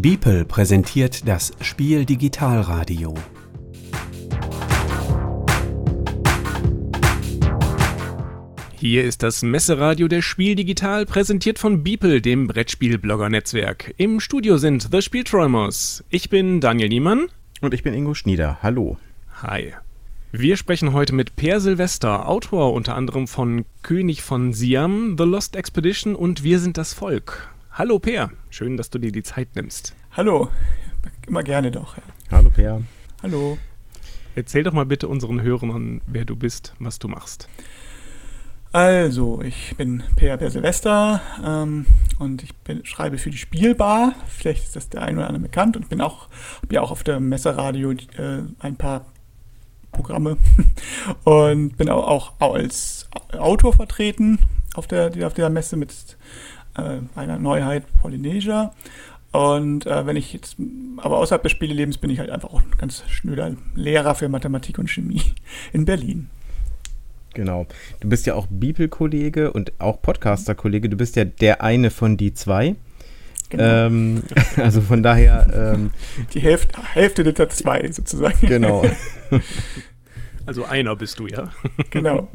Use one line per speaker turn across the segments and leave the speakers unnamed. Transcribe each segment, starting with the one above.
Beeple präsentiert das Spiel Digitalradio.
Hier ist das Messeradio der Spiel Digital, präsentiert von Beeple, dem Brettspiel-Blogger-Netzwerk. Im Studio sind The Spielträumers. Ich bin Daniel Niemann.
Und ich bin Ingo Schnieder. Hallo.
Hi. Wir sprechen heute mit Per Silvester, Autor unter anderem von König von Siam, The Lost Expedition und Wir sind das Volk. Hallo Per, schön, dass du dir die Zeit nimmst.
Hallo, immer gerne doch.
Hallo Per.
Hallo.
Erzähl doch mal bitte unseren Hörern, wer du bist, was du machst.
Also, ich bin Per Per Silvester ähm, und ich bin, schreibe für die Spielbar. Vielleicht ist das der ein oder andere bekannt und bin auch, habe ja auch auf dem Messeradio äh, ein paar Programme und bin auch, auch als Autor vertreten auf, der, auf dieser Messe mit äh, einer Neuheit Polynesia. Und äh, wenn ich jetzt, aber außerhalb des Spielelebens bin ich halt einfach auch ein ganz schnöder Lehrer für Mathematik und Chemie in Berlin.
Genau. Du bist ja auch Bibelkollege und auch Podcaster-Kollege. Du bist ja der eine von die zwei. Genau. Ähm, also von daher. Ähm,
die Hälfte, Hälfte der zwei sozusagen.
Genau.
Also einer bist du ja.
Genau.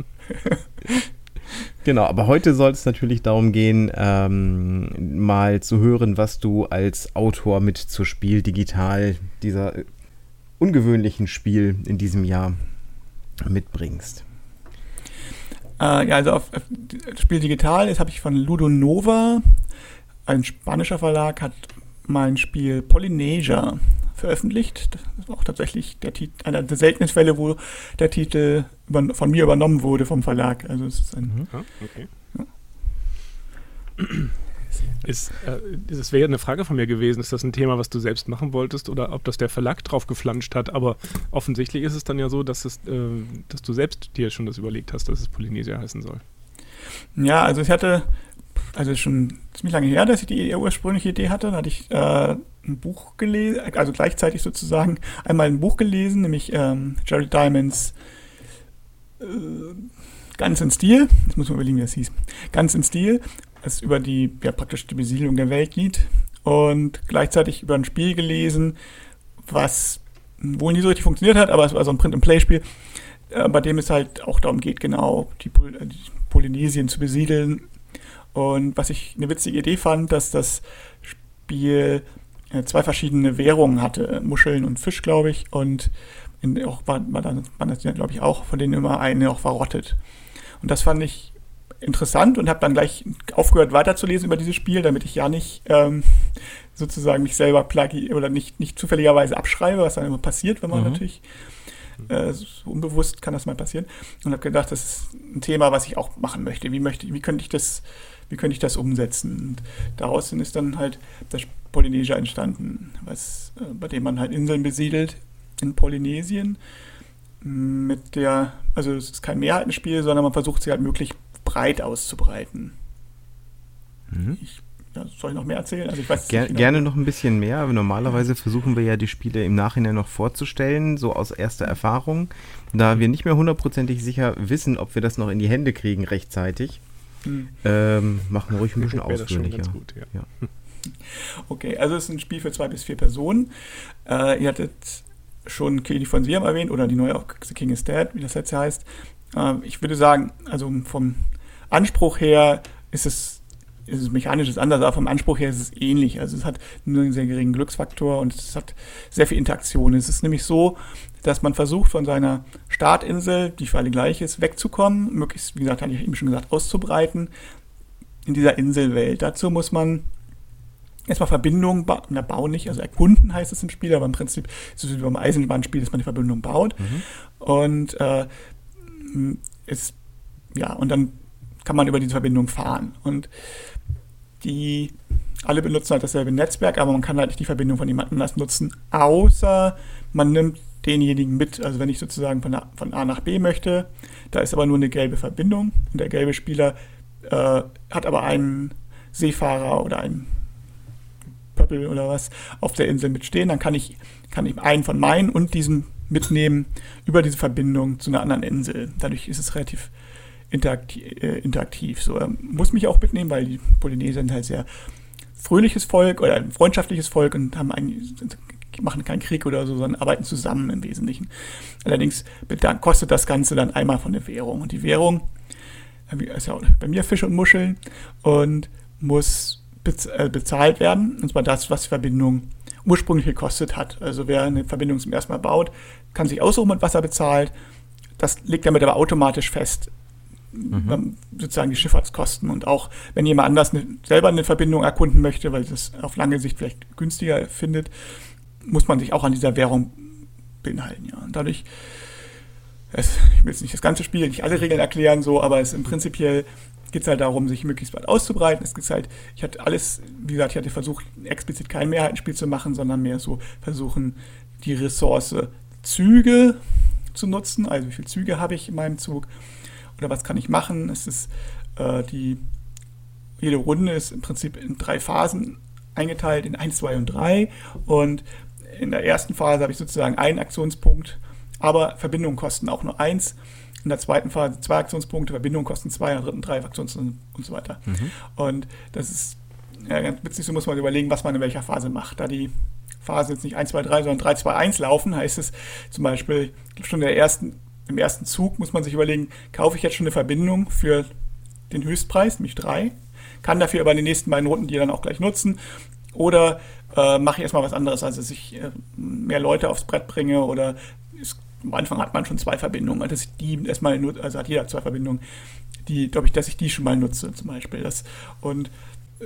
Genau, aber heute soll es natürlich darum gehen, ähm, mal zu hören, was du als Autor mit zur Spiel digital dieser ungewöhnlichen Spiel in diesem Jahr mitbringst.
Äh, ja, also auf, auf Spiel Digital, das habe ich von Ludo Nova, ein spanischer Verlag, hat mein Spiel Polynesia veröffentlicht. Das ist auch tatsächlich der einer der seltenen Fälle, wo der Titel von mir übernommen wurde vom Verlag. Also es ist ein. Mhm. Ah, okay. Ja.
Ist, äh, das wäre eine Frage von mir gewesen, ist das ein Thema, was du selbst machen wolltest oder ob das der Verlag drauf geflanscht hat? Aber offensichtlich ist es dann ja so, dass, es, äh, dass du selbst dir schon das überlegt hast, dass es Polynesia heißen soll.
Ja, also ich hatte, also schon ziemlich lange her, dass ich die ursprüngliche Idee hatte, da hatte ich äh, ein Buch gelesen, also gleichzeitig sozusagen einmal ein Buch gelesen, nämlich ähm, Jerry Diamonds äh, Ganz in Stil, jetzt muss man überlegen, wie das hieß, Ganz in Stil, das über die, ja praktisch die Besiedlung der Welt geht. Und gleichzeitig über ein Spiel gelesen, was wohl nie so richtig funktioniert hat, aber es war so ein Print-and-Play-Spiel, äh, bei dem es halt auch darum geht, genau die, Pol die Polynesien zu besiedeln. Und was ich eine witzige Idee fand, dass das Spiel äh, zwei verschiedene Währungen hatte, Muscheln und Fisch, glaube ich, und in, auch war, war dann, waren das, glaube ich, auch, von denen immer eine auch verrottet. Und das fand ich interessant und habe dann gleich aufgehört weiterzulesen über dieses Spiel, damit ich ja nicht ähm, sozusagen mich selber plagi oder nicht, nicht zufälligerweise abschreibe, was dann immer passiert, wenn man mhm. natürlich äh, so unbewusst kann das mal passieren. Und habe gedacht, das ist ein Thema, was ich auch machen möchte. Wie möchte, wie könnte ich das, wie könnte ich das umsetzen? Und daraus ist dann halt das Polynesia entstanden, was, äh, bei dem man halt Inseln besiedelt in Polynesien mit der, also es ist kein Mehrheitenspiel, sondern man versucht sie halt möglichst breit auszubreiten. Mhm. Ich, ja, soll ich noch mehr erzählen? Also ich
weiß Ger genau. Gerne noch ein bisschen mehr, aber normalerweise versuchen wir ja die Spiele im Nachhinein noch vorzustellen, so aus erster Erfahrung. Da wir nicht mehr hundertprozentig sicher wissen, ob wir das noch in die Hände kriegen rechtzeitig, mhm. ähm, machen wir ruhig ein bisschen ausführlicher. Gut, ja. Ja.
Okay, also es ist ein Spiel für zwei bis vier Personen. Äh, ihr hattet schon König von Siam erwähnt oder die neue The King is Dead, wie das jetzt heißt. Äh, ich würde sagen, also vom Anspruch her ist es, ist es mechanisch ist anders, aber vom Anspruch her ist es ähnlich. Also es hat nur einen sehr geringen Glücksfaktor und es hat sehr viel Interaktion. Es ist nämlich so, dass man versucht, von seiner Startinsel, die für alle gleich ist, wegzukommen, möglichst, wie gesagt, hatte ich eben schon gesagt, auszubreiten in dieser Inselwelt. Dazu muss man erstmal Verbindungen ba na, bauen nicht, also erkunden heißt es im Spiel, aber im Prinzip ist es wie beim Eisenbahnspiel, dass man die Verbindung baut. Mhm. Und äh, ist, ja, und dann kann man über diese Verbindung fahren. Und die alle benutzen halt dasselbe Netzwerk, aber man kann halt nicht die Verbindung von jemand anders nutzen, außer man nimmt denjenigen mit. Also wenn ich sozusagen von A, von A nach B möchte, da ist aber nur eine gelbe Verbindung und der gelbe Spieler äh, hat aber einen Seefahrer oder einen Pöppel oder was auf der Insel mitstehen, dann kann ich, kann ich einen von meinen und diesen mitnehmen über diese Verbindung zu einer anderen Insel. Dadurch ist es relativ interaktiv. Äh, interaktiv. So, er muss mich auch mitnehmen, weil die Polynesier sind halt sehr, fröhliches Volk oder ein freundschaftliches Volk und haben eigentlich, machen keinen Krieg oder so, sondern arbeiten zusammen im Wesentlichen. Allerdings kostet das Ganze dann einmal von der Währung. Und die Währung ist ja auch bei mir Fisch und Muscheln und muss äh, bezahlt werden. Und zwar das, was die Verbindung ursprünglich gekostet hat. Also wer eine Verbindung zum ersten Mal baut, kann sich aussuchen, was er bezahlt. Das legt damit aber automatisch fest, mhm. sozusagen die Schifffahrtskosten. Und auch wenn jemand anders eine, selber eine Verbindung erkunden möchte, weil es auf lange Sicht vielleicht günstiger findet, muss man sich auch an dieser Währung beinhalten. Ja. Und dadurch, es, ich will jetzt nicht das ganze Spiel, nicht alle Regeln erklären, so, aber es im prinzipiell geht es halt darum, sich möglichst weit auszubreiten. Es geht halt, ich hatte alles, wie gesagt, ich hatte versucht, explizit kein Mehrheitenspiel zu machen, sondern mehr so versuchen, die Ressource Züge zu nutzen. Also wie viele Züge habe ich in meinem Zug oder was kann ich machen? Es ist äh, die jede Runde ist im Prinzip in drei Phasen eingeteilt, in 1, 2 und 3. Und in der ersten Phase habe ich sozusagen einen Aktionspunkt, aber Verbindungen kosten auch nur eins. In der zweiten Phase zwei Aktionspunkte, Verbindungen kosten zwei, in der dritten drei Aktionspunkte und so weiter. Mhm. Und das ist ja, ganz witzig, so muss man überlegen, was man in welcher Phase macht. Da die Phase jetzt nicht 1, 2, 3, sondern 3, 2, 1 laufen, heißt es zum Beispiel schon der ersten, im ersten Zug muss man sich überlegen, kaufe ich jetzt schon eine Verbindung für den Höchstpreis, nämlich 3, kann dafür aber den nächsten beiden Runden die dann auch gleich nutzen oder äh, mache ich erstmal was anderes, also dass ich äh, mehr Leute aufs Brett bringe oder es, am Anfang hat man schon zwei Verbindungen, dass ich die erstmal also hat jeder zwei Verbindungen, die, glaube ich, dass ich die schon mal nutze zum Beispiel. Das, und äh,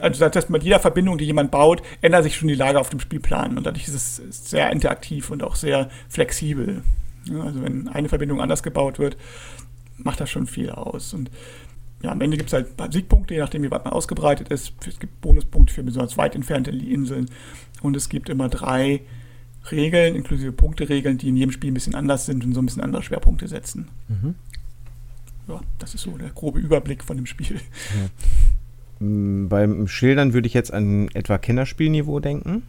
also dass mit jeder Verbindung, die jemand baut, ändert sich schon die Lage auf dem Spielplan und dadurch ist es sehr interaktiv und auch sehr flexibel. Ja, also wenn eine Verbindung anders gebaut wird, macht das schon viel aus. Und ja, am Ende gibt es halt Siegpunkte, je nachdem, wie weit man ausgebreitet ist. Es gibt Bonuspunkte für besonders weit entfernte Inseln. Und es gibt immer drei Regeln, inklusive Punkteregeln, die in jedem Spiel ein bisschen anders sind und so ein bisschen andere Schwerpunkte setzen. Mhm. Ja, das ist so der grobe Überblick von dem Spiel.
Ja. Mm, beim Schildern würde ich jetzt an etwa Kennerspielniveau denken.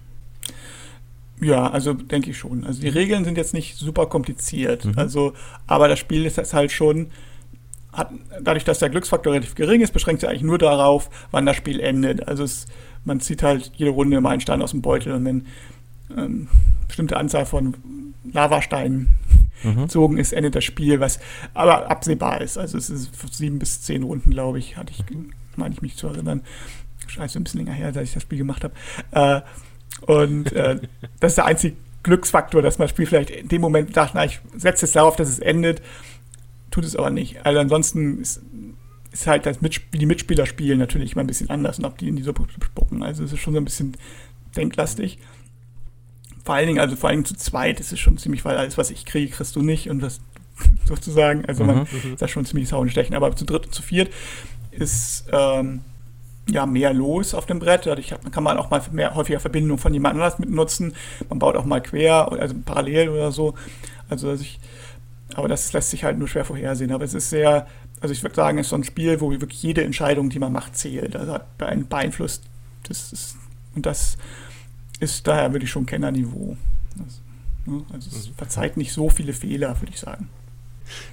Ja, also denke ich schon. Also die Regeln sind jetzt nicht super kompliziert. Mhm. Also, aber das Spiel ist halt schon hat, dadurch, dass der Glücksfaktor relativ gering ist, beschränkt sich eigentlich nur darauf, wann das Spiel endet. Also es, man zieht halt jede Runde immer einen Stein aus dem Beutel und wenn ähm, bestimmte Anzahl von Lavasteinen mhm. gezogen ist, endet das Spiel, was aber absehbar ist. Also es ist sieben bis zehn Runden, glaube ich, hatte ich, meine ich mich zu erinnern. Scheiße, ein bisschen länger her, seit ich das Spiel gemacht habe. Äh, und äh, das ist der einzige Glücksfaktor, dass man das Spiel vielleicht in dem Moment sagt, na, ich setze es darauf, dass es endet tut es aber nicht. Also ansonsten ist, ist halt das Mit wie die Mitspieler spielen natürlich mal ein bisschen anders und ob die in die Suppe spucken. Also es ist schon so ein bisschen denklastig. Vor allen Dingen, also vor allen Dingen zu zweit ist es schon ziemlich, weil alles, was ich kriege, kriegst du nicht und das sozusagen, also man mhm. ist da schon ziemlich Hauen stechen. Aber zu dritt und zu viert ist ähm, ja mehr los auf dem Brett. Dadurch kann man auch mal mehr häufiger Verbindungen von jemand anders mit nutzen. Man baut auch mal quer, also parallel oder so. Also dass ich aber das lässt sich halt nur schwer vorhersehen. Aber es ist sehr, also ich würde sagen, es ist so ein Spiel, wo wirklich jede Entscheidung, die man macht, zählt. Also hat beeinflusst. Das ist, und das ist daher, würde ich schon Kennerniveau. Das, ne, also es mhm. verzeiht nicht so viele Fehler, würde ich sagen.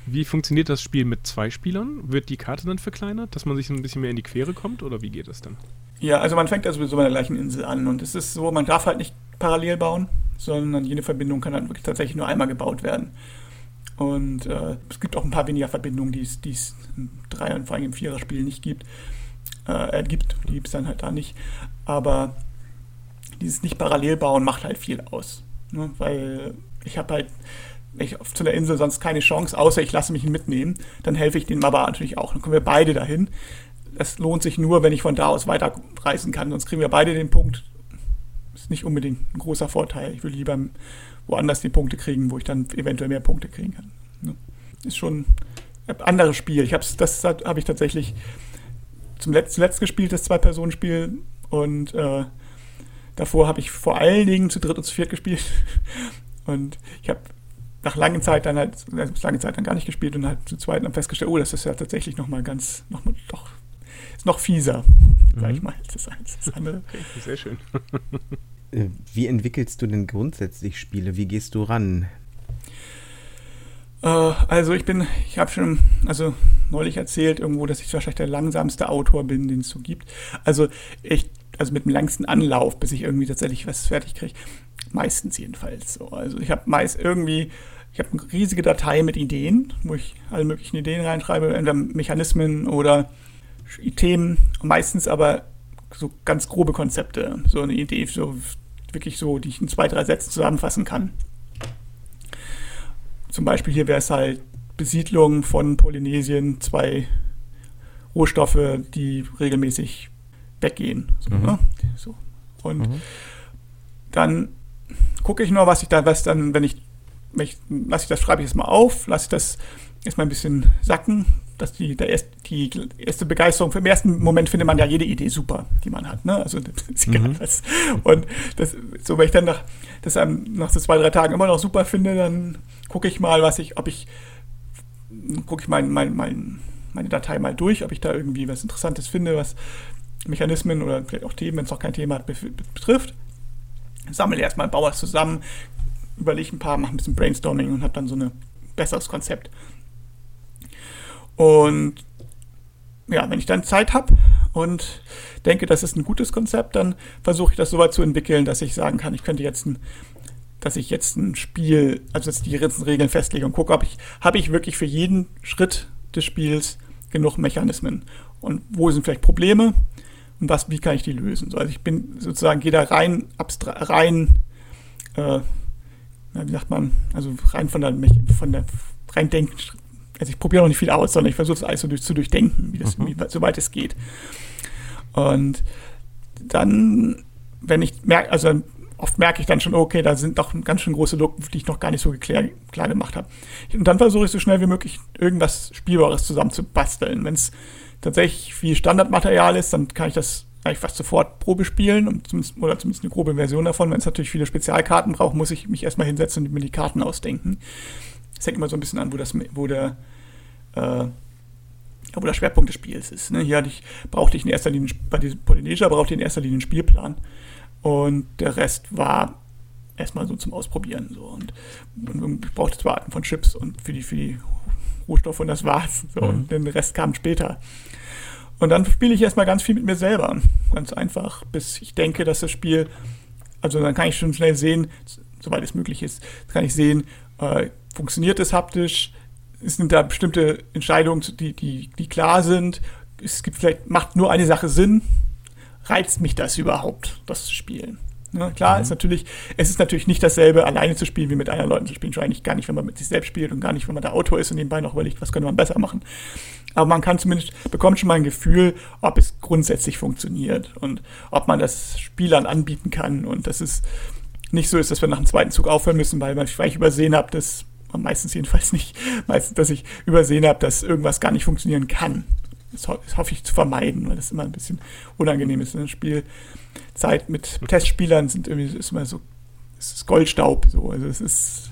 Wie funktioniert das Spiel mit zwei Spielern? Wird die Karte dann verkleinert, dass man sich ein bisschen mehr in die Quere kommt oder wie geht es dann?
Ja, also man fängt also sowieso bei der gleichen Insel an und es ist so, man darf halt nicht parallel bauen, sondern jede Verbindung kann dann wirklich tatsächlich nur einmal gebaut werden. Und äh, es gibt auch ein paar weniger Verbindungen, die es, im Dreier- und vor allem im Vierer-Spiel nicht gibt. Äh, gibt, die gibt es dann halt da nicht. Aber dieses nicht parallel bauen macht halt viel aus. Ne? Weil ich habe halt ich auf zu der Insel sonst keine Chance, außer ich lasse mich ihn mitnehmen. Dann helfe ich dem aber natürlich auch. Dann kommen wir beide dahin. Das lohnt sich nur, wenn ich von da aus weiterreisen kann. Sonst kriegen wir beide den Punkt. Ist nicht unbedingt ein großer Vorteil. Ich will lieber woanders die Punkte kriegen, wo ich dann eventuell mehr Punkte kriegen kann. Ne? Ist schon ein anderes Spiel. Ich hab's, das habe ich tatsächlich zum Letz, zuletzt gespielt, das Zwei-Personen-Spiel. Und äh, davor habe ich vor allen Dingen zu dritt und zu viert gespielt. Und ich habe nach langer Zeit dann halt, also lange Zeit dann gar nicht gespielt und halt zu zweit dann festgestellt, oh, das ist ja tatsächlich nochmal ganz, noch mal, doch, ist noch fieser, mhm. sag ich mal, als das, als das andere.
Okay, sehr schön.
Äh, wie entwickelst du denn grundsätzlich Spiele? Wie gehst du ran?
Äh, also ich bin, ich habe schon, also neulich erzählt irgendwo, dass ich wahrscheinlich der langsamste Autor bin, den es so gibt. Also ich also mit dem längsten Anlauf, bis ich irgendwie tatsächlich was fertig kriege. Meistens jedenfalls so. Also ich habe meist irgendwie, ich habe eine riesige Datei mit Ideen, wo ich alle möglichen Ideen reinschreibe, entweder Mechanismen oder Themen, meistens aber so ganz grobe Konzepte, so eine Idee, so wirklich so, die ich in zwei, drei Sätzen zusammenfassen kann. Zum Beispiel hier wäre es halt Besiedlung von Polynesien, zwei Rohstoffe, die regelmäßig weggehen. So, mhm. ne? so. Und mhm. dann gucke ich nur, was ich da, was dann, wenn ich, ich lasse ich das, schreibe ich das mal auf, lasse ich das erstmal ein bisschen sacken, dass die, der erst, die erste Begeisterung, im ersten Moment findet man ja jede Idee super, die man hat. Ne? Also ist egal mhm. was. Und das, so, wenn ich dann nach, das nach so zwei, drei Tagen immer noch super finde, dann gucke ich mal, was ich, ob ich, gucke ich mein, mein, mein, meine Datei mal durch, ob ich da irgendwie was Interessantes finde, was Mechanismen oder vielleicht auch Themen, wenn es noch kein Thema hat, betrifft. Sammle erstmal, baue es zusammen, überlege ein paar, mache ein bisschen Brainstorming und habe dann so ein besseres Konzept. Und ja, wenn ich dann Zeit habe und denke, das ist ein gutes Konzept, dann versuche ich das so weit zu entwickeln, dass ich sagen kann, ich könnte jetzt ein, dass ich jetzt ein Spiel, also jetzt die Regeln festlege und gucke, ob ich, habe ich wirklich für jeden Schritt des Spiels genug Mechanismen und wo sind vielleicht Probleme und was, wie kann ich die lösen. So, also ich bin sozusagen, gehe da rein, rein, äh, wie sagt man, also rein von der, von der rein denken, also ich probiere noch nicht viel aus, sondern ich versuche es alles so durch, zu durchdenken, wie das, mhm. wie, soweit es geht. Und dann, wenn ich merke, also oft merke ich dann schon, okay, da sind doch ganz schön große Lücken, die ich noch gar nicht so klar, klar gemacht habe. Und dann versuche ich so schnell wie möglich irgendwas Spielbares zusammenzubasteln. Wenn es tatsächlich viel Standardmaterial ist, dann kann ich das eigentlich fast sofort Probe spielen und zumindest, oder zumindest eine grobe Version davon. Wenn es natürlich viele Spezialkarten braucht, muss ich mich erstmal hinsetzen und mir die Karten ausdenken. Es hängt immer so ein bisschen an, wo, das, wo der äh, wo der Schwerpunkt des Spiels ist. Ne? Hier ich, brauchte ich in erster Linie, bei diesem Polynesia brauchte ich in erster Linie einen Spielplan. Und der Rest war erstmal so zum Ausprobieren. So. Und, und ich brauchte zwei Arten von Chips und für die, für die Rohstoffe und das war's. So. Mhm. Und den Rest kam später. Und dann spiele ich erstmal ganz viel mit mir selber. Ganz einfach, bis ich denke, dass das Spiel, also dann kann ich schon schnell sehen, soweit es möglich ist, kann ich sehen, äh, funktioniert es haptisch, es sind da bestimmte Entscheidungen, die, die, die klar sind. Es gibt vielleicht, macht nur eine Sache Sinn. Reizt mich das überhaupt, das zu spielen? Ja, klar, mhm. ist natürlich, es ist natürlich nicht dasselbe, alleine zu spielen, wie mit anderen Leuten zu spielen. Schon eigentlich gar nicht, wenn man mit sich selbst spielt und gar nicht, wenn man der Autor ist und nebenbei noch überlegt, was könnte man besser machen. Aber man kann zumindest, bekommt schon mal ein Gefühl, ob es grundsätzlich funktioniert und ob man das Spielern anbieten kann und dass es nicht so ist, dass wir nach dem zweiten Zug aufhören müssen, weil, weil ich übersehen habe, dass meistens jedenfalls nicht, meistens, dass ich übersehen habe, dass irgendwas gar nicht funktionieren kann. Das, hoffe ich zu vermeiden, weil das immer ein bisschen unangenehm ist. Eine Spielzeit mit Testspielern sind irgendwie ist immer so, es ist Goldstaub. So. Also es ist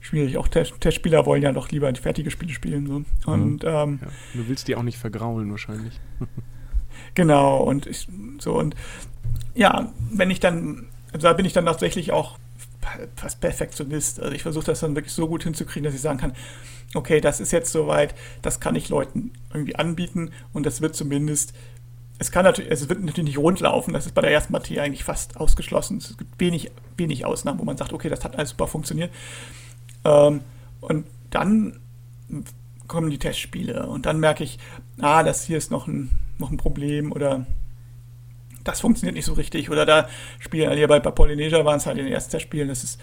schwierig. Auch Test Testspieler wollen ja doch lieber fertige Spiele spielen. So. Und, mhm. ähm,
ja, du willst die auch nicht vergraulen wahrscheinlich.
genau, und ich, so und ja, wenn ich dann, also da bin ich dann tatsächlich auch fast Perfektionist. Also ich versuche das dann wirklich so gut hinzukriegen, dass ich sagen kann, okay, das ist jetzt soweit, das kann ich Leuten irgendwie anbieten und das wird zumindest, es kann natürlich, es wird natürlich nicht rundlaufen, das ist bei der ersten Partie eigentlich fast ausgeschlossen. Es gibt wenig, wenig Ausnahmen, wo man sagt, okay, das hat alles super funktioniert. Ähm, und dann kommen die Testspiele und dann merke ich, ah, das hier ist noch ein, noch ein Problem oder das funktioniert nicht so richtig. Oder da spielen, hier bei, bei Polynesia waren es halt in den ersten Testspielen, das ist,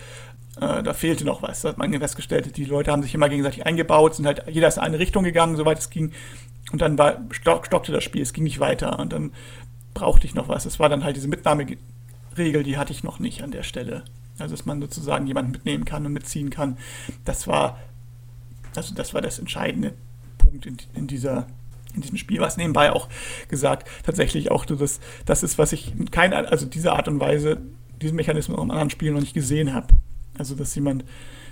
äh, da fehlte noch was. Da hat man festgestellt, die Leute haben sich immer gegenseitig eingebaut, sind halt, jeder ist in eine Richtung gegangen, soweit es ging. Und dann war, stock, stockte das Spiel, es ging nicht weiter. Und dann brauchte ich noch was. Es war dann halt diese Mitnahmeregel, die hatte ich noch nicht an der Stelle. Also, dass man sozusagen jemanden mitnehmen kann und mitziehen kann. Das war, also das war das entscheidende Punkt in, in dieser in diesem Spiel, was nebenbei auch gesagt, tatsächlich auch das, das ist, was ich in keiner, also diese Art und Weise, diesen Mechanismus auch in anderen Spielen noch nicht gesehen habe. Also, dass jemand,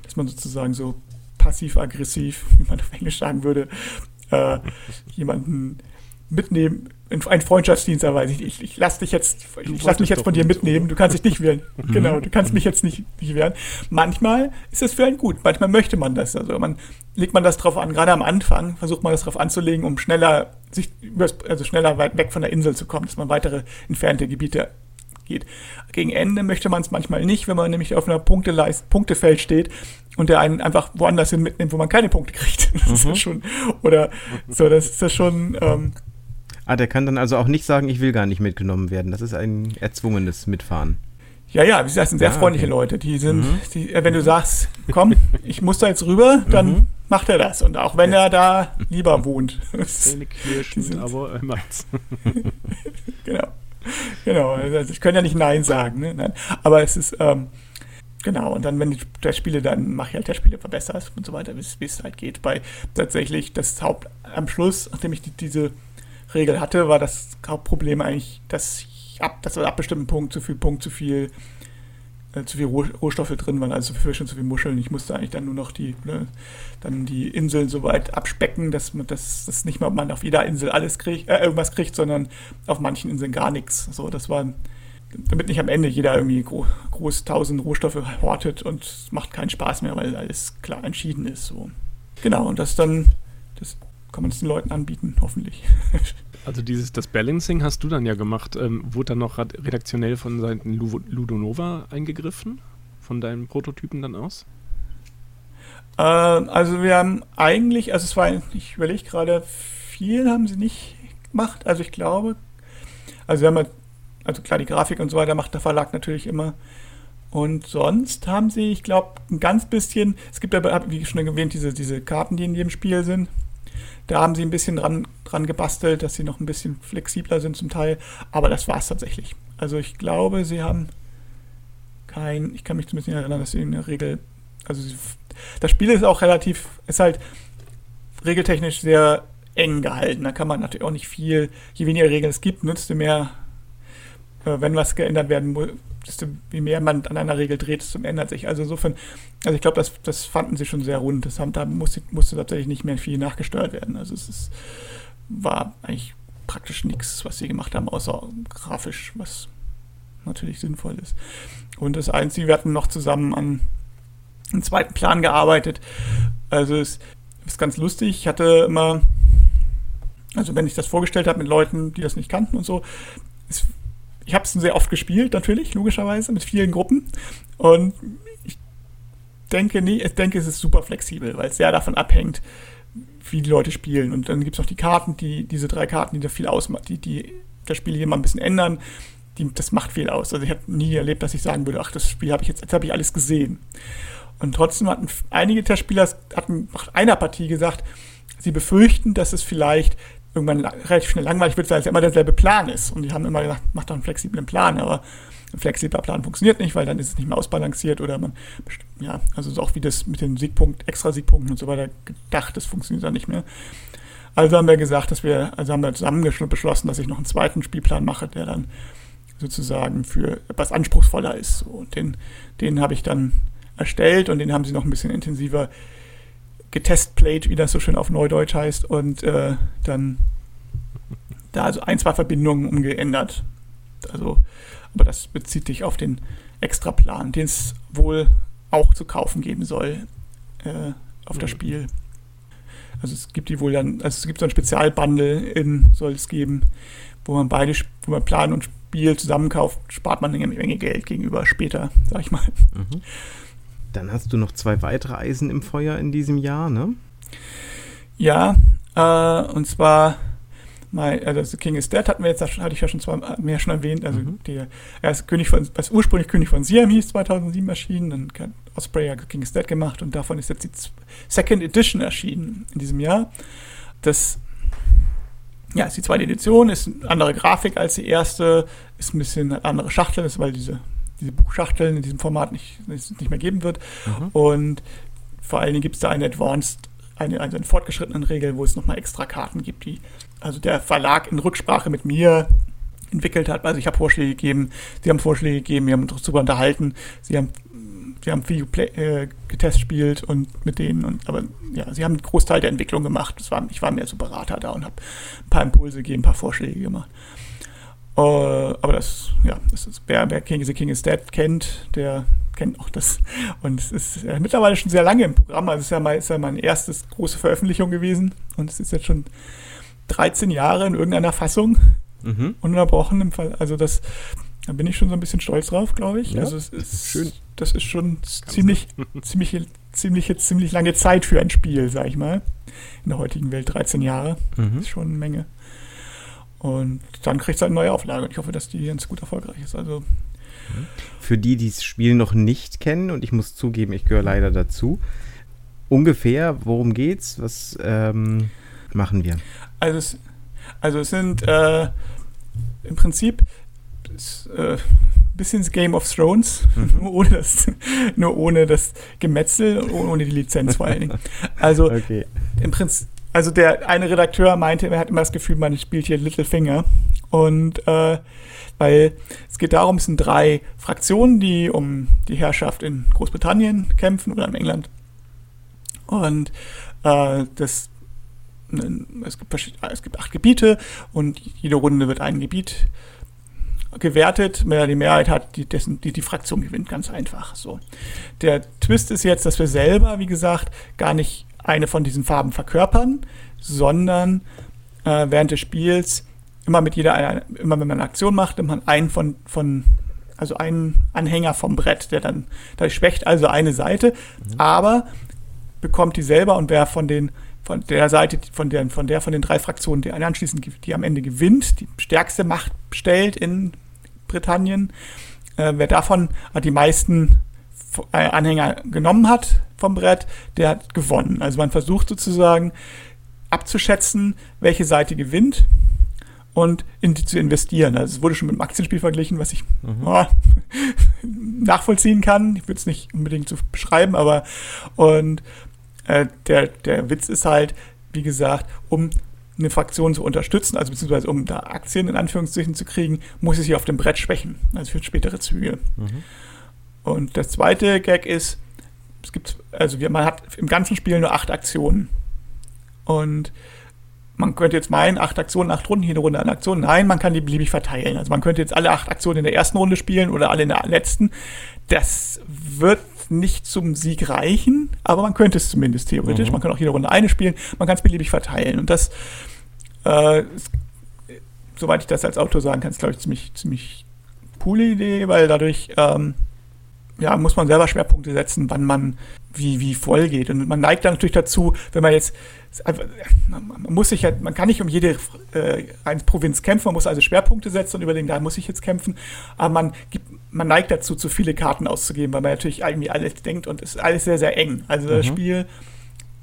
dass man sozusagen so passiv-aggressiv, wie man auf Englisch sagen würde, äh, jemanden mitnehmen, ein Freundschaftsdienst erweisen. Ich, ich, ich lass dich jetzt, ich lass mich jetzt von dir mitnehmen. Du kannst dich nicht wehren. Mhm. genau, du kannst mich jetzt nicht, nicht wehren. Manchmal ist es für einen gut. Manchmal möchte man das. Also man legt man das drauf an. Gerade am Anfang versucht man das drauf anzulegen, um schneller sich, also schneller weit weg von der Insel zu kommen, dass man weitere entfernte Gebiete geht. Gegen Ende möchte man es manchmal nicht, wenn man nämlich auf einer Punkteleist Punktefeld steht und der einen einfach woanders hin mitnimmt, wo man keine Punkte kriegt. Das mhm. ist ja schon, oder so, das ist ja schon. Ähm,
ah, der kann dann also auch nicht sagen, ich will gar nicht mitgenommen werden. Das ist ein erzwungenes Mitfahren.
Ja, ja, wie gesagt, das sind sehr ah, freundliche okay. Leute. Die sind, mhm. die, äh, wenn du sagst, komm, ich muss da jetzt rüber, dann mhm. macht er das. Und auch wenn er da lieber wohnt.
Zähne knirschen, aber er macht's.
genau. Genau. Also ich kann ja nicht Nein sagen, ne? Nein. Aber es ist, ähm, Genau, und dann, wenn die der Spiele, dann mache ich halt der Spiele verbessert und so weiter, bis es halt geht. Bei tatsächlich das Haupt am Schluss, nachdem ich die, diese Regel hatte, war das Hauptproblem eigentlich, dass ab, dass ab bestimmten Punkt zu viel Punkt zu viel äh, zu viel Rohstoffe drin waren, also für schon zu viel Muscheln. Ich musste eigentlich dann nur noch die ne, dann die Inseln so weit abspecken, dass man das, das nicht mal man auf jeder Insel alles kriegt, äh, irgendwas kriegt, sondern auf manchen Inseln gar nichts. So, das war damit nicht am Ende jeder irgendwie gro groß tausend Rohstoffe hortet und macht keinen Spaß mehr, weil alles klar entschieden ist. So. Genau, und das dann, das kann man es den Leuten anbieten, hoffentlich.
Also dieses, das Balancing hast du dann ja gemacht. Ähm, wurde dann noch redaktionell von Seiten Ludonova eingegriffen? Von deinen Prototypen dann aus?
Äh, also wir haben eigentlich, also es war, ich überlege gerade, viel haben sie nicht gemacht. Also ich glaube, also wir haben halt also klar, die Grafik und so weiter macht der Verlag natürlich immer. Und sonst haben sie, ich glaube, ein ganz bisschen, es gibt ja, wie schon erwähnt, diese, diese Karten, die in jedem Spiel sind. Da haben sie ein bisschen dran, dran gebastelt, dass sie noch ein bisschen flexibler sind zum Teil. Aber das war es tatsächlich. Also ich glaube, sie haben kein, ich kann mich zumindest nicht erinnern, dass sie in der Regel, also sie, das Spiel ist auch relativ, ist halt regeltechnisch sehr eng gehalten. Da kann man natürlich auch nicht viel, je weniger Regeln es gibt, nützt mehr äh, wenn was geändert werden muss, desto wie mehr man an einer Regel dreht, desto ändert sich. Also insofern, also ich glaube, das, das fanden sie schon sehr rund. Das haben, da musste, musste tatsächlich nicht mehr viel nachgesteuert werden. Also es ist, war eigentlich praktisch nichts, was sie gemacht haben, außer grafisch, was natürlich sinnvoll ist. Und das Einzige, wir hatten noch zusammen an einem zweiten Plan gearbeitet. Also es ist ganz lustig. Ich hatte immer, also wenn ich das vorgestellt habe mit Leuten, die das nicht kannten und so, es ich habe es sehr oft gespielt, natürlich, logischerweise, mit vielen Gruppen. Und ich denke, nee, ich denke, es ist super flexibel, weil es sehr davon abhängt, wie die Leute spielen. Und dann gibt es noch die Karten, die, diese drei Karten, die da viel ausmachen, die, die das Spiel hier mal ein bisschen ändern. Die, das macht viel aus. Also ich habe nie erlebt, dass ich sagen würde, ach, das Spiel habe ich jetzt, jetzt habe ich alles gesehen. Und trotzdem hatten einige der Spieler hatten nach einer Partie gesagt, sie befürchten, dass es vielleicht irgendwann relativ schnell langweilig wird, weil es ja immer derselbe Plan ist. Und die haben immer gesagt, mach doch einen flexiblen Plan, aber ein flexibler Plan funktioniert nicht, weil dann ist es nicht mehr ausbalanciert oder man, ja, also so auch wie das mit den Siegpunkt, extra Siegpunkten und so weiter gedacht, das funktioniert dann nicht mehr. Also haben wir gesagt, dass wir, also haben wir zusammen beschlossen, dass ich noch einen zweiten Spielplan mache, der dann sozusagen für etwas anspruchsvoller ist. Und den, den habe ich dann erstellt und den haben sie noch ein bisschen intensiver getestplayt, wie das so schön auf Neudeutsch heißt, und äh, dann da also ein, zwei Verbindungen umgeändert. Also, aber das bezieht sich auf den Extraplan, den es wohl auch zu kaufen geben soll äh, auf das mhm. Spiel. Also es gibt die wohl dann, also es gibt so ein Spezialbundle in, soll es geben, wo man beide, wo man Plan und Spiel zusammenkauft, spart man eine Menge Geld gegenüber später, sag ich mal. Mhm.
Dann hast du noch zwei weitere Eisen im Feuer in diesem Jahr, ne?
Ja, äh, und zwar My, also King is Dead hatten wir jetzt, hatte ich ja schon zwei, mehr schon erwähnt. Also mhm. der, er ist König von, was ursprünglich König von Siam hieß, 2007 erschienen. Dann hat Osprey ja King is Dead gemacht und davon ist jetzt die Second Edition erschienen in diesem Jahr. Das ja, ist die zweite Edition, ist eine andere Grafik als die erste, ist ein bisschen eine andere Schachtel, ist, weil diese diese Buchschachteln in diesem Format nicht, nicht mehr geben wird. Mhm. Und vor allen Dingen gibt es da eine Advanced, eine, also eine fortgeschrittenen Regel, wo es nochmal extra Karten gibt, die also der Verlag in Rücksprache mit mir entwickelt hat. Also ich habe Vorschläge gegeben, sie haben Vorschläge gegeben, wir haben uns darüber unterhalten, sie haben sie haben viel Play, äh, getestspielt und mit denen und aber ja, sie haben einen Großteil der Entwicklung gemacht. Das war, ich war mehr so Berater da und habe ein paar Impulse gegeben, ein paar Vorschläge gemacht. Uh, aber das, ja, das ist, wer, wer King is the King is Dead kennt, der kennt auch das. Und es ist äh, mittlerweile schon sehr lange im Programm. Also es ist ja, mal, ist ja meine erste große Veröffentlichung gewesen. Und es ist jetzt schon 13 Jahre in irgendeiner Fassung. Mhm. Ununterbrochen im Fall. Also das, da bin ich schon so ein bisschen stolz drauf, glaube ich. Ja, also es ist schön. Das ist schon ziemlich, ziemlich, ziemlich, ziemlich lange Zeit für ein Spiel, sag ich mal. In der heutigen Welt 13 Jahre. Mhm. Das ist schon eine Menge. Und dann kriegt es halt eine neue Auflage. Und ich hoffe, dass die ganz gut erfolgreich ist. Also
für die, die das Spiel noch nicht kennen, und ich muss zugeben, ich gehöre leider dazu, ungefähr, worum geht's? Was ähm, machen wir?
Also es, also es sind äh, im Prinzip ist, äh, bisschen das Game of Thrones, mhm. nur, ohne das, nur ohne das Gemetzel und ohne die Lizenz vor allen Dingen. Also okay. im Prinzip, also der eine Redakteur meinte, er hat immer das Gefühl, man spielt hier Littlefinger. Und äh, weil es geht darum, es sind drei Fraktionen, die um die Herrschaft in Großbritannien kämpfen oder in England. Und äh, das, es, gibt, es gibt acht Gebiete und jede Runde wird ein Gebiet gewertet. Wer die Mehrheit hat, die, dessen, die, die Fraktion gewinnt, ganz einfach. So. Der Twist ist jetzt, dass wir selber, wie gesagt, gar nicht eine von diesen Farben verkörpern, sondern äh, während des Spiels immer mit jeder, immer wenn man eine Aktion macht, nimmt man einen von, von also einen Anhänger vom Brett, der dann, da schwächt also eine Seite, mhm. aber bekommt die selber und wer von den von der Seite, von der, von der von den drei Fraktionen, die anschließend, die am Ende gewinnt, die stärkste Macht stellt in Britannien, äh, wer davon die meisten Anhänger genommen hat vom Brett, der hat gewonnen. Also man versucht sozusagen abzuschätzen, welche Seite gewinnt und in die zu investieren. Also es wurde schon mit dem Aktienspiel verglichen, was ich mhm. oh, nachvollziehen kann. Ich würde es nicht unbedingt so beschreiben, aber und äh, der, der Witz ist halt, wie gesagt, um eine Fraktion zu unterstützen, also beziehungsweise um da Aktien in Anführungszeichen zu kriegen, muss es sich auf dem Brett schwächen, also für spätere Züge. Mhm. Und das zweite Gag ist, es gibt, also man hat im ganzen Spiel nur acht Aktionen. Und man könnte jetzt meinen, acht Aktionen, acht Runden, jede Runde eine Aktion. Nein, man kann die beliebig verteilen. Also man könnte jetzt alle acht Aktionen in der ersten Runde spielen oder alle in der letzten. Das wird nicht zum Sieg reichen, aber man könnte es zumindest theoretisch. Mhm. Man kann auch jede Runde eine spielen. Man kann es beliebig verteilen. Und das, äh, ist, soweit ich das als Autor sagen kann, ist, glaube ich, ziemlich, ziemlich coole Idee, weil dadurch ähm, ja, muss man selber Schwerpunkte setzen, wann man wie, wie voll geht. Und man neigt dann natürlich dazu, wenn man jetzt, man muss sich halt, man kann nicht um jede äh, Provinz kämpfen, man muss also Schwerpunkte setzen und überlegen, da muss ich jetzt kämpfen. Aber man gibt, man neigt dazu, zu viele Karten auszugeben, weil man natürlich irgendwie alles denkt und es ist alles sehr, sehr eng. Also mhm. das Spiel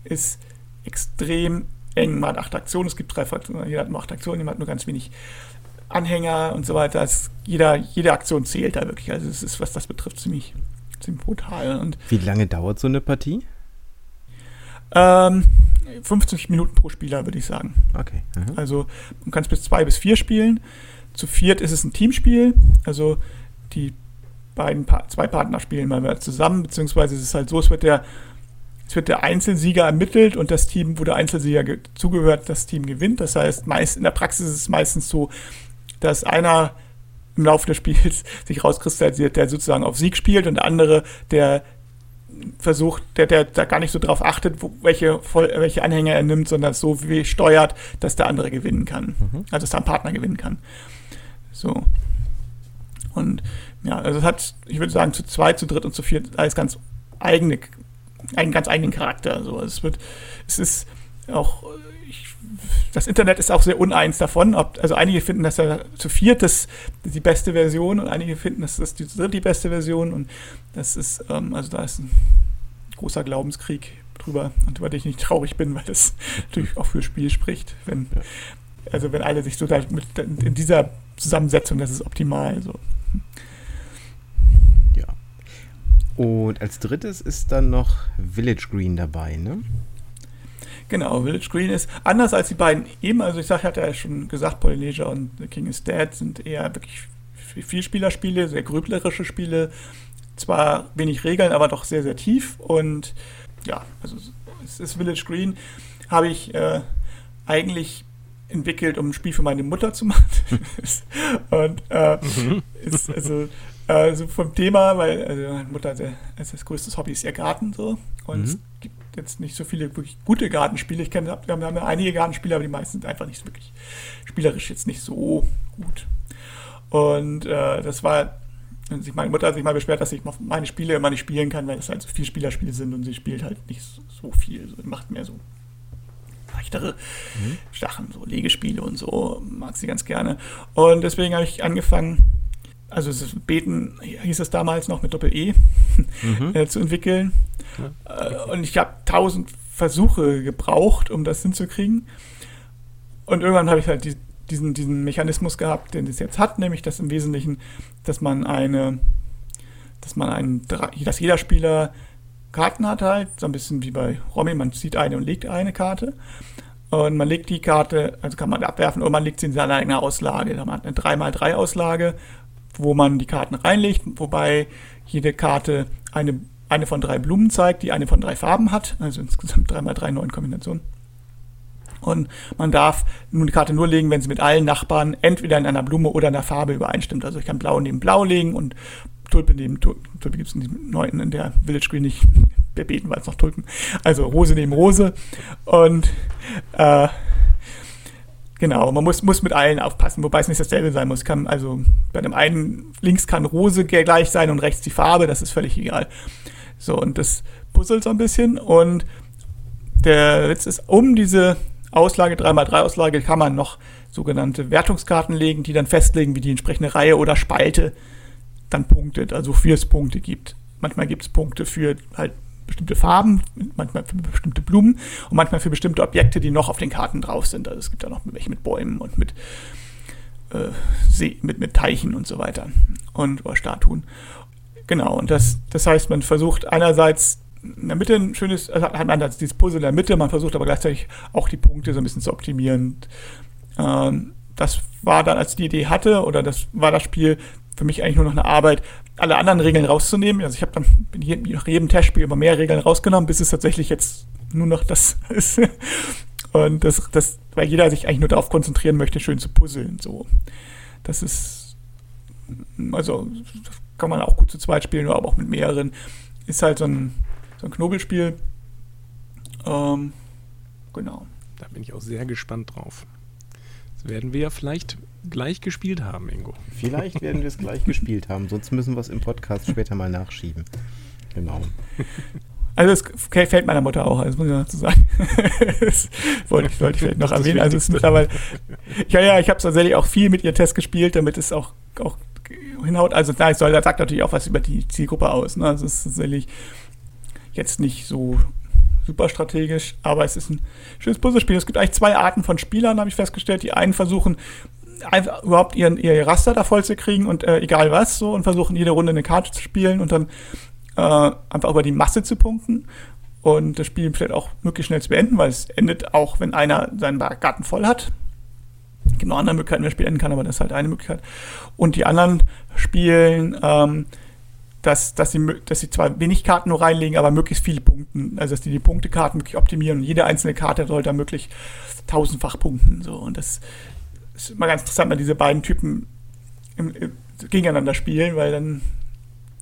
ist extrem eng. Man hat acht Aktionen, es gibt drei Fraktionen, jeder hat nur acht Aktionen, jemand hat nur ganz wenig Anhänger und so weiter. Es, jeder, jede Aktion zählt da wirklich. Also es ist, was das betrifft, ziemlich, ziemlich brutal. Und
Wie lange dauert so eine Partie?
Ähm, 50 Minuten pro Spieler, würde ich sagen.
Okay.
Mhm. Also man kann es bis zwei bis vier spielen. Zu viert ist es ein Teamspiel. Also die beiden pa zwei Partner spielen mal zusammen, beziehungsweise es ist halt so, es wird der es wird der Einzelsieger ermittelt und das Team, wo der Einzelsieger zugehört, das Team gewinnt. Das heißt, meist, in der Praxis ist es meistens so, dass einer im Laufe des Spiels sich rauskristallisiert, der sozusagen auf Sieg spielt und der andere, der versucht, der, der da gar nicht so drauf achtet, wo, welche, welche Anhänger er nimmt, sondern so wie steuert, dass der andere gewinnen kann. Mhm. Also dass der Partner gewinnen kann. So. Und ja, also es hat, ich würde sagen, zu zweit, zu dritt und zu viert alles ganz eigene, einen ganz eigenen Charakter. So. Also es wird, es ist auch das Internet ist auch sehr uneins davon. Ob, also einige finden, dass er zu viert das, die beste Version und einige finden, dass das die dritte die beste Version. Und das ist, ähm, also da ist ein großer Glaubenskrieg drüber und über den ich nicht traurig bin, weil das natürlich auch für Spiel spricht. Wenn, also wenn alle sich so da mit, in dieser Zusammensetzung, das ist optimal. So.
Ja. Und als drittes ist dann noch Village Green dabei, ne?
Genau, Village Green ist anders als die beiden eben. Also ich sage, ich hatte ja schon gesagt, Polynesia und The King is Dead sind eher wirklich Vielspielerspiele, sehr grüblerische Spiele. zwar wenig Regeln, aber doch sehr, sehr tief. Und ja, also es ist Village Green, habe ich äh, eigentlich entwickelt, um ein Spiel für meine Mutter zu machen. und äh, mhm. ist also also vom Thema, weil also meine Mutter also, das größte Hobby ist ihr Garten so und mhm. es gibt jetzt nicht so viele wirklich gute Gartenspiele. Ich kenne, wir haben, haben einige Gartenspiele, aber die meisten sind einfach nicht wirklich spielerisch jetzt nicht so gut. Und äh, das war, sich meine Mutter hat sich mal beschwert, dass ich meine Spiele immer nicht spielen kann, weil es halt so viele Spielerspiele sind und sie spielt halt nicht so viel. So, macht mehr so leichtere mhm. Sachen, so Legespiele und so, mag sie ganz gerne. Und deswegen habe ich angefangen, also Beten hieß es damals noch mit Doppel-E, mhm. äh, zu entwickeln. Ja. Äh, und ich habe tausend Versuche gebraucht, um das hinzukriegen. Und irgendwann habe ich halt die, diesen, diesen Mechanismus gehabt, den es jetzt hat, nämlich dass im Wesentlichen, dass man eine, dass man einen, dass jeder Spieler Karten hat halt, so ein bisschen wie bei Romy, man zieht eine und legt eine Karte. Und man legt die Karte, also kann man abwerfen, oder man legt sie in seine eigene Auslage. Man hat eine 3x3-Auslage wo man die Karten reinlegt, wobei jede Karte eine, eine von drei Blumen zeigt, die eine von drei Farben hat, also insgesamt 3x3 neun Kombinationen. Und man darf nun die Karte nur legen, wenn sie mit allen Nachbarn entweder in einer Blume oder einer Farbe übereinstimmt. Also ich kann Blau neben Blau legen und Tulpe neben Tulpe, Tulpe gibt es in diesem neunten in der Village Green nicht. Wir beten, weil es noch Tulpen. Also Rose neben Rose. Und äh, Genau, man muss, muss mit allen aufpassen, wobei es nicht dasselbe sein muss. Kann, also bei dem einen links kann Rose gleich sein und rechts die Farbe, das ist völlig egal. So, und das puzzelt so ein bisschen. Und der Witz ist, um diese Auslage, 3x3-Auslage, kann man noch sogenannte Wertungskarten legen, die dann festlegen, wie die entsprechende Reihe oder Spalte dann punktet, also wofür es Punkte gibt. Manchmal gibt es Punkte für halt bestimmte Farben, manchmal für bestimmte Blumen und manchmal für bestimmte Objekte, die noch auf den Karten drauf sind. Also es gibt da noch welche mit Bäumen und mit, äh, See, mit, mit Teichen und so weiter und oder Statuen. Genau, und das, das heißt, man versucht einerseits in der Mitte ein schönes, also hat man dieses Puzzle in der Mitte, man versucht aber gleichzeitig auch die Punkte so ein bisschen zu optimieren. Ähm, das war dann, als ich die Idee hatte, oder das war das Spiel für mich eigentlich nur noch eine Arbeit, alle anderen Regeln rauszunehmen. Also ich habe dann nach jedem Testspiel immer mehr Regeln rausgenommen, bis es tatsächlich jetzt nur noch das ist. Und das, das, weil jeder sich eigentlich nur darauf konzentrieren möchte, schön zu puzzeln. So. Das ist, also, das kann man auch gut zu zweit spielen, aber auch mit mehreren. Ist halt so ein, so ein Knobelspiel. Ähm, genau.
Da bin ich auch sehr gespannt drauf. Das werden wir ja vielleicht gleich gespielt haben, Ingo.
Vielleicht werden wir es gleich gespielt haben, sonst müssen wir es im Podcast später mal nachschieben. Genau.
Also es gefällt meiner Mutter auch, das muss ich noch dazu sagen. das wollte ich, wollte ich vielleicht noch erwähnen. Also es ist mittlerweile. Ja, ja, ich habe tatsächlich auch viel mit ihr Test gespielt, damit es auch, auch hinhaut. Also nein, soll, das sagt natürlich auch was über die Zielgruppe aus. Ne? Also es ist tatsächlich jetzt nicht so super strategisch, aber es ist ein schönes Puzzlespiel. Es gibt eigentlich zwei Arten von Spielern, habe ich festgestellt. Die einen versuchen einfach überhaupt ihren, ihr Raster da voll zu kriegen und äh, egal was so und versuchen jede Runde eine Karte zu spielen und dann äh, einfach über die Masse zu punkten und das Spiel vielleicht auch möglichst schnell zu beenden, weil es endet auch, wenn einer seinen Garten voll hat. Noch andere Möglichkeiten, wie das Spiel enden kann, aber das ist halt eine Möglichkeit. Und die anderen spielen, ähm, dass, dass, sie, dass sie zwar wenig Karten nur reinlegen, aber möglichst viele Punkten, also dass die die Punktekarten wirklich optimieren und jede einzelne Karte soll da möglichst tausendfach punkten. So. Und das ist immer ganz interessant, wenn diese beiden Typen im, im, gegeneinander spielen, weil dann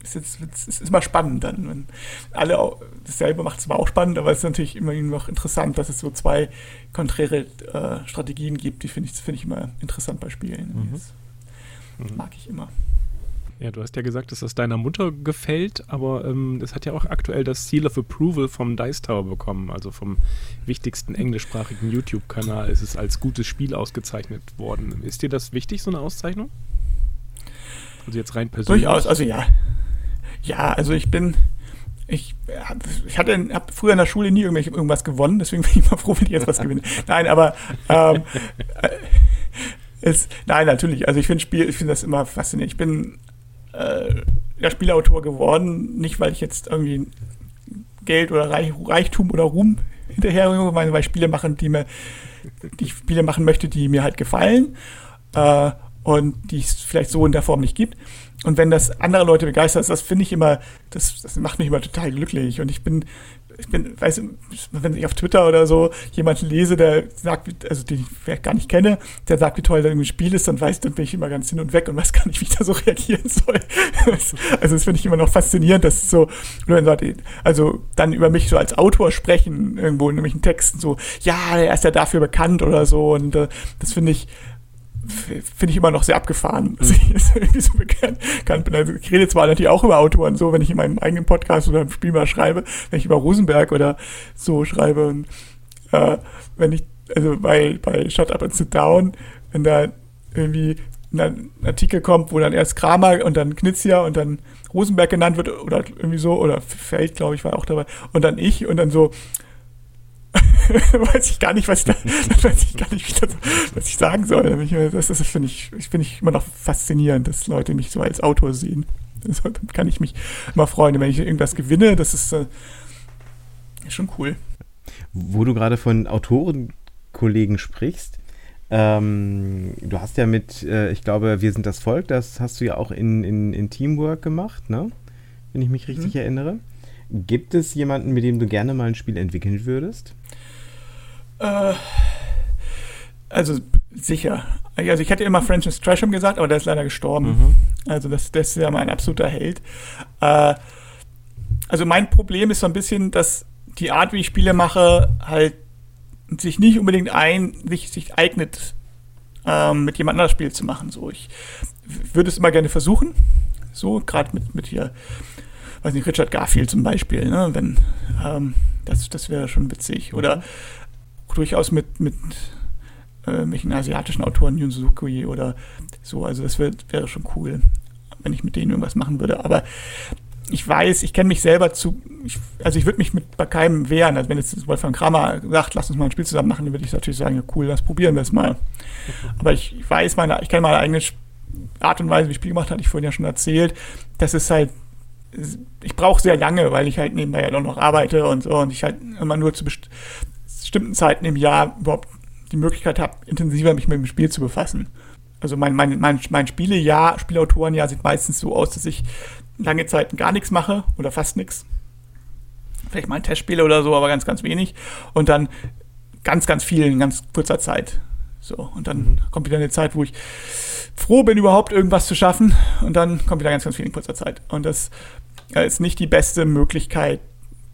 ist es ist, ist immer spannend dann. Wenn alle auch, dasselbe macht es aber auch spannend, aber es ist natürlich immer noch interessant, dass es so zwei konträre äh, Strategien gibt. Die finde ich, find ich immer interessant bei Spielen. Mhm. Das, mhm. mag ich immer.
Ja, du hast ja gesagt, dass das deiner Mutter gefällt, aber ähm, das hat ja auch aktuell das Seal of Approval vom Dice Tower bekommen, also vom wichtigsten englischsprachigen YouTube-Kanal ist es als gutes Spiel ausgezeichnet worden. Ist dir das wichtig, so eine Auszeichnung? Also jetzt rein persönlich?
Durchaus, also ja. Ja, also ich bin, ich, ich hatte, habe früher in der Schule nie irgendwas gewonnen, deswegen bin ich immer froh, wenn ich jetzt was gewinne. Nein, aber ähm, äh, es, nein, natürlich. Also ich finde Spiel, ich finde das immer faszinierend. Ich bin äh, ja, Spielautor geworden, nicht weil ich jetzt irgendwie Geld oder Reich, Reichtum oder Ruhm hinterher, weil ich Spiele machen, die mir, die ich Spiele machen möchte, die mir halt gefallen. Äh, und die es vielleicht so in der Form nicht gibt. Und wenn das andere Leute begeistert, das finde ich immer, das, das macht mich immer total glücklich. Und ich bin, ich bin, weiß, wenn ich auf Twitter oder so jemanden lese, der sagt, also den ich vielleicht gar nicht kenne, der sagt, wie toll ein Spiel ist, dann weiß, dann bin ich immer ganz hin und weg und weiß gar nicht, wie ich da so reagieren soll. also das finde ich immer noch faszinierend, dass so, also dann über mich so als Autor sprechen, irgendwo in irgendwelchen Texten, so, ja, er ist ja dafür bekannt oder so. Und äh, das finde ich, finde ich immer noch sehr abgefahren, dass ich irgendwie so bekannt kann. Also ich rede zwar natürlich auch über Autoren, so wenn ich in meinem eigenen Podcast oder im Spiel mal schreibe, wenn ich über Rosenberg oder so schreibe und äh, wenn ich, also bei, bei Shut Up and Sit Down, wenn da irgendwie ein Artikel kommt, wo dann erst Kramer und dann Knizia und dann Rosenberg genannt wird oder irgendwie so, oder Feld, glaube ich, war auch dabei, und dann ich und dann so, weiß ich gar nicht, was ich da, weiß ich gar nicht, das, was ich sagen soll. Das, das finde ich, finde ich immer noch faszinierend, dass Leute mich so als Autor sehen. Also, dann kann ich mich immer freuen, wenn ich irgendwas gewinne. Das ist, äh, schon cool.
Wo du gerade von Autorenkollegen sprichst, ähm, du hast ja mit, äh, ich glaube, Wir sind das Volk, das hast du ja auch in, in, in Teamwork gemacht, ne? Wenn ich mich richtig mhm. erinnere. Gibt es jemanden, mit dem du gerne mal ein Spiel entwickeln würdest?
Äh, also sicher. Also ich hätte immer Francis Trasham gesagt, aber der ist leider gestorben. Mhm. Also das, das ist ja mein absoluter Held. Äh, also mein Problem ist so ein bisschen, dass die Art, wie ich Spiele mache, halt sich nicht unbedingt ein, sich, sich eignet, ähm, mit jemand anderem Spiel zu machen. So, ich würde es immer gerne versuchen. So, gerade mit, mit hier weiß nicht, Richard Garfield zum Beispiel, ne? wenn, ähm, das, das wäre schon witzig. Oder mhm. Durchaus mit, mit äh, welchen asiatischen Autoren, Yun Suzuki oder so, also das wär, wäre schon cool, wenn ich mit denen irgendwas machen würde. Aber ich weiß, ich kenne mich selber zu, ich, also ich würde mich mit bei keinem wehren. Also wenn jetzt Wolfgang Kramer sagt, lass uns mal ein Spiel zusammen machen, dann würde ich natürlich sagen, ja cool, das probieren wir es mal. Aber ich, ich weiß meine, ich kenne meine eigene Art und Weise, wie ich Spiel gemacht habe, ich vorhin ja schon erzählt. Das ist halt ich brauche sehr lange, weil ich halt nebenbei ja noch arbeite und so und ich halt immer nur zu best bestimmten Zeiten im Jahr überhaupt die Möglichkeit habe, intensiver mich mit dem Spiel zu befassen. Also mein, mein, mein, mein Spielejahr, Spielautorenjahr sieht meistens so aus, dass ich lange Zeiten gar nichts mache oder fast nichts. Vielleicht mal ein Testspiele oder so, aber ganz, ganz wenig. Und dann ganz, ganz viel in ganz kurzer Zeit. So, und dann mhm. kommt wieder eine Zeit, wo ich froh bin, überhaupt irgendwas zu schaffen. Und dann kommt wieder ganz, ganz viel in kurzer Zeit. Und das ist nicht die beste Möglichkeit,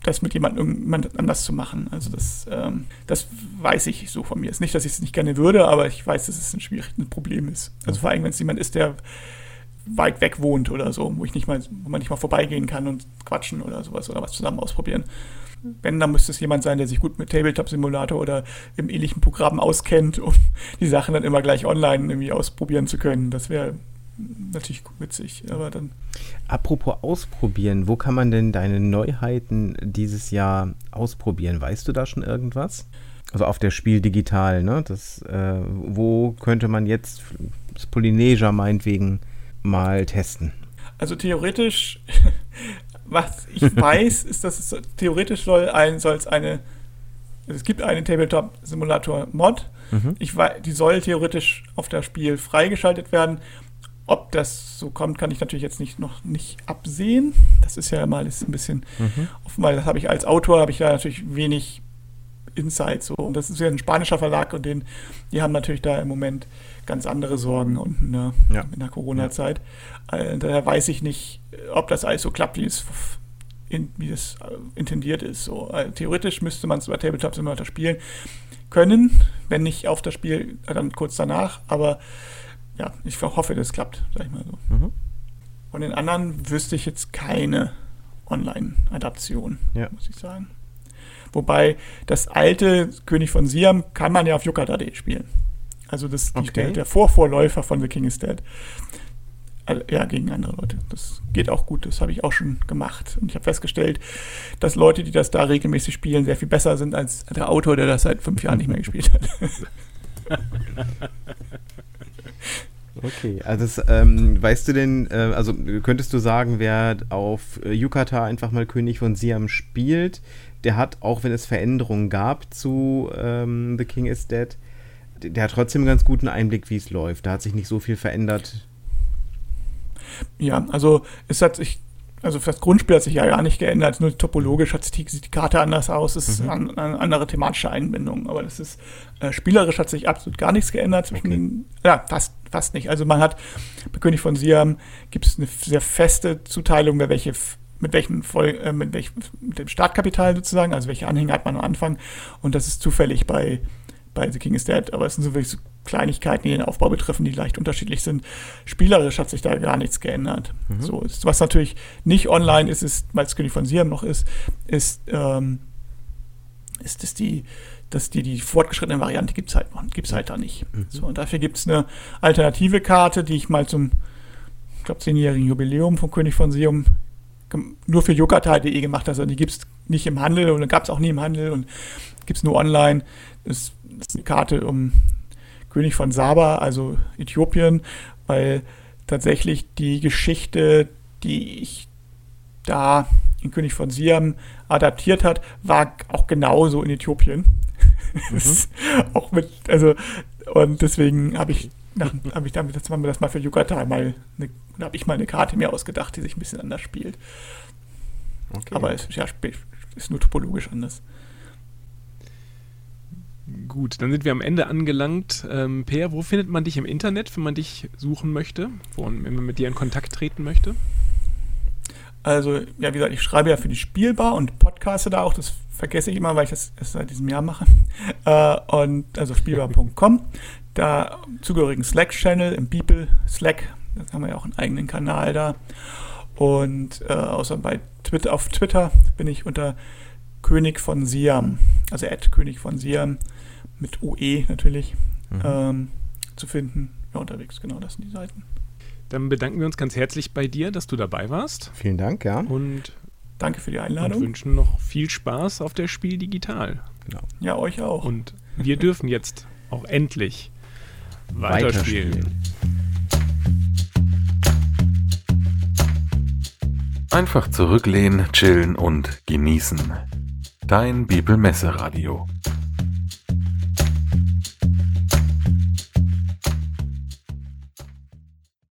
das mit jemandem anders zu machen. Also das, ähm, das weiß ich so von mir. Ist nicht, dass ich es nicht gerne würde, aber ich weiß, dass es ein schwieriges Problem ist. Also vor allem, wenn es jemand ist, der weit weg wohnt oder so, wo ich nicht mal, wo man nicht mal vorbeigehen kann und quatschen oder sowas oder was zusammen ausprobieren. Wenn, dann müsste es jemand sein, der sich gut mit Tabletop-Simulator oder im ähnlichen Programm auskennt, um die Sachen dann immer gleich online irgendwie ausprobieren zu können. Das wäre natürlich witzig, aber dann.
Apropos ausprobieren, wo kann man denn deine Neuheiten dieses Jahr ausprobieren? Weißt du da schon irgendwas? Also auf der Spiel digital, ne? Das, äh, wo könnte man jetzt das Polynesia meinetwegen mal testen?
Also theoretisch, was ich weiß, ist, dass es theoretisch soll ein, soll es eine, es gibt einen Tabletop-Simulator-Mod. Mhm. Ich weiß, die soll theoretisch auf das Spiel freigeschaltet werden ob das so kommt, kann ich natürlich jetzt nicht, noch nicht absehen. Das ist ja mal ist ein bisschen mhm. offen, weil das habe ich als Autor, habe ich da natürlich wenig Insight. So. Und das ist ja ein spanischer Verlag und den, die haben natürlich da im Moment ganz andere Sorgen und ne, ja. in der Corona-Zeit. Äh, daher weiß ich nicht, ob das alles so klappt, wie es, in, wie es äh, intendiert ist. So. Äh, theoretisch müsste man es über Tabletop Simulator spielen können, wenn nicht auf das Spiel, dann kurz danach, aber ja, ich hoffe, das klappt, sag ich mal so. Mhm. Von den anderen wüsste ich jetzt keine Online-Adaption, ja. muss ich sagen. Wobei das alte König von Siam kann man ja auf Yucca.de spielen. Also das okay. der, der, Vorvorläufer von The King is Dead. Also, ja, gegen andere Leute. Das geht auch gut, das habe ich auch schon gemacht. Und ich habe festgestellt, dass Leute, die das da regelmäßig spielen, sehr viel besser sind als der Autor, der das seit fünf Jahren nicht mehr gespielt hat.
Okay, also das, ähm, weißt du denn, äh, also könntest du sagen, wer auf äh, Yucata einfach mal König von Siam spielt, der hat, auch wenn es Veränderungen gab zu ähm, The King is Dead, der hat trotzdem einen ganz guten Einblick, wie es läuft. Da hat sich nicht so viel verändert.
Ja, also es hat sich, also das Grundspiel hat sich ja gar nicht geändert, nur topologisch hat sich die, sieht die Karte anders aus, es ist
Mhm.
eine, eine andere thematische Einbindung, aber das ist, äh, spielerisch hat sich absolut gar nichts geändert zwischen
Okay.
den, ja, fast, fast nicht. Also man hat, bei König von Siam gibt es eine sehr feste Zuteilung, wer welche mit welchen Voll, äh, mit welchem mit dem Startkapital sozusagen, also welche Anhänger hat man am Anfang und das ist zufällig bei bei The King is Dead, aber es sind so wirklich so Kleinigkeiten, die den Aufbau betreffen, die leicht unterschiedlich sind. Spielerisch hat sich da gar nichts geändert. So ist, was natürlich nicht online ist, ist, weil es König von Siam noch ist, ist, ähm, ist es die, dass die, die fortgeschrittene Variante gibt es halt noch, gibt's halt da nicht. So, und dafür gibt es eine alternative Karte, die ich mal zum, ich glaube, zehnjährigen Jubiläum von König von Siam nur für yucata.de gemacht habe. Also die gibt es nicht im Handel und gab es auch nie im Handel und gibt es nur online. Das ist eine Karte um König von Saba, also Äthiopien, weil tatsächlich die Geschichte, die ich da in König von Siam adaptiert hat, war auch genauso in Äthiopien. Ist auch mit, also, und deswegen habe ich, nach- hab ich damit, das haben wir das mal für Yucatan mal, habe ich mal eine Karte mir ausgedacht, die sich ein bisschen anders spielt.
Okay.
Aber es ja, sp- ist nur topologisch anders.
Gut, dann sind wir am Ende angelangt. Ähm, per, wo findet man dich im Internet, wenn man dich suchen möchte? Wo, wenn man mit dir in Kontakt treten möchte?
Also, ja, wie gesagt, ich schreibe ja für die Spielbar und podcaste da auch. Das vergesse ich immer, weil ich das erst seit diesem Jahr mache. Äh, und also spielbar.com. Da zugehörigen Slack-Channel im Beeple Slack. Da haben wir ja auch einen eigenen Kanal da. Und äh, außer bei Twitter, auf Twitter bin ich unter König von Siam, also Ed König von Siam mit UE natürlich
Mhm.
ähm, zu finden. Ja, unterwegs, genau, das sind die Seiten.
Dann bedanken wir uns ganz herzlich bei dir, dass du dabei warst
Vielen Dank, ja.
und,
Danke für die
und
Einladung.
wünschen noch viel Spaß auf der Spiel Digital.
Genau.
Ja, euch auch.
Und wir dürfen jetzt auch endlich weiterspielen.
Einfach zurücklehnen, chillen und genießen. Dein Bibelmesse Radio.